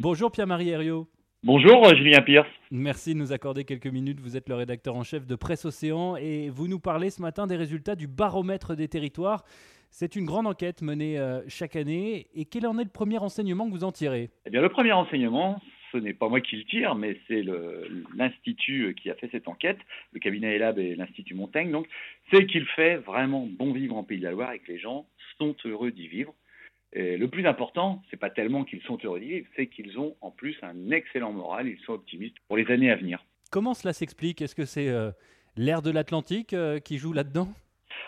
Bonjour Pierre-Marie Herriot. Bonjour euh, Julien Pierce. Merci de nous accorder quelques minutes. Vous êtes le rédacteur en chef de Presse Océan et vous nous parlez ce matin des résultats du baromètre des territoires. C'est une grande enquête menée euh, chaque année. Et quel en est le premier enseignement que vous en tirez? Eh bien, le premier enseignement, ce n'est pas moi qui le tire, mais c'est l'Institut qui a fait cette enquête, le cabinet ELAB et l'Institut Montaigne. Donc, c'est qu'il fait vraiment bon vivre en Pays de la Loire et que les gens sont heureux d'y vivre. Et le plus important, c'est pas tellement qu'ils sont heureux d'y vivre, c'est qu'ils ont en plus un excellent moral, ils sont optimistes pour les années à venir. Comment cela s'explique? Est-ce que c'est euh, l'air de l'Atlantique euh, qui joue là-dedans?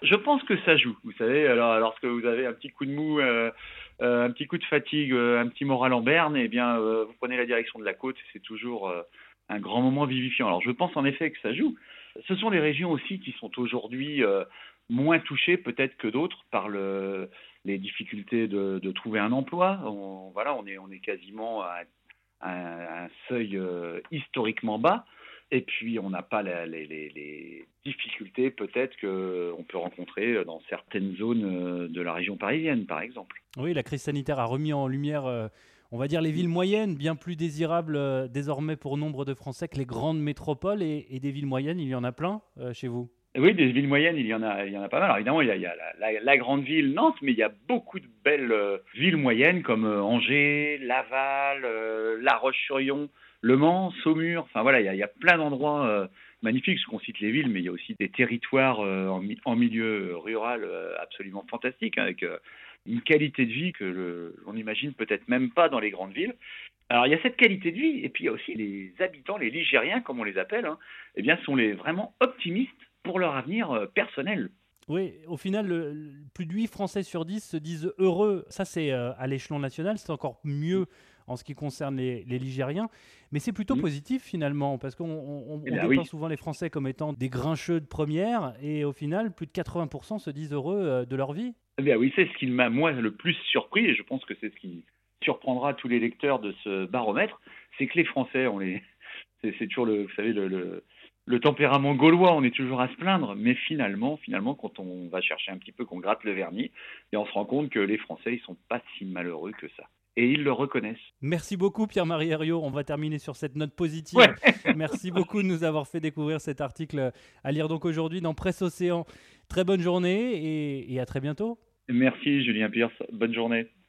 Je pense que ça joue. Vous savez, alors lorsque vous avez un petit coup de mou, euh, un petit coup de fatigue, un petit moral en berne, eh bien, vous prenez la direction de la côte. C'est toujours un grand moment vivifiant. Alors, je pense en effet que ça joue. Ce sont les régions aussi qui sont aujourd'hui moins touchées peut-être que d'autres par le, les difficultés de, trouver un emploi. On, voilà, on est, quasiment à, un seuil euh, historiquement bas. Et puis, on n'a pas les, difficultés peut-être qu'on peut rencontrer dans certaines zones euh, de la région parisienne, par exemple. Oui, la crise sanitaire a remis en lumière, euh, on va dire, les villes moyennes, bien plus désirables désormais pour nombre de Français que les grandes métropoles. Et, des villes moyennes, il y en a plein chez vous? Oui, des villes moyennes, il y en a, il y en a pas mal. Alors évidemment, il y a, la, grande ville Nantes, mais il y a beaucoup de belles euh, villes moyennes comme euh, Angers, Laval, euh, La Roche-sur-Yon, Le Mans, Saumur. Enfin voilà, il y a, plein d'endroits magnifiques. Je cite les villes, mais il y a aussi des territoires en, milieu rural absolument fantastiques, hein, avec une qualité de vie que l'on n'imagine peut-être même pas dans les grandes villes. Alors il y a cette qualité de vie, et puis il y a aussi les habitants, les Ligériens, comme on les appelle, hein, eh bien sont les vraiment optimistes pour leur avenir euh, personnel. Oui, au final, plus de 8 Français sur 10 se disent heureux. Ça, c'est euh, à l'échelon national, c'est encore mieux en ce qui concerne les, Ligériens. Mais c'est plutôt mm. positif finalement, parce qu'on on, eh dépeint souvent les Français comme étant des grincheux de première, et au final, plus de 80% se disent heureux euh, de leur vie. Eh bien oui, c'est ce qui m'a moi le plus surpris, et je pense que c'est ce qui surprendra tous les lecteurs de ce baromètre, c'est que les Français, on les, c'est toujours le, vous savez, le le tempérament gaulois, on est toujours à se plaindre, mais finalement, finalement, quand on va chercher un petit peu, qu'on gratte le vernis, et on se rend compte que les Français, ils sont pas si malheureux que ça. Et ils le reconnaissent. Merci beaucoup Pierre-Marie Herriot. On va terminer sur cette note positive. Merci beaucoup de nous avoir fait découvrir cet article à lire donc aujourd'hui dans Presse Océan. Très bonne journée et, et à très bientôt. Merci Julien Pierce. Bonne journée.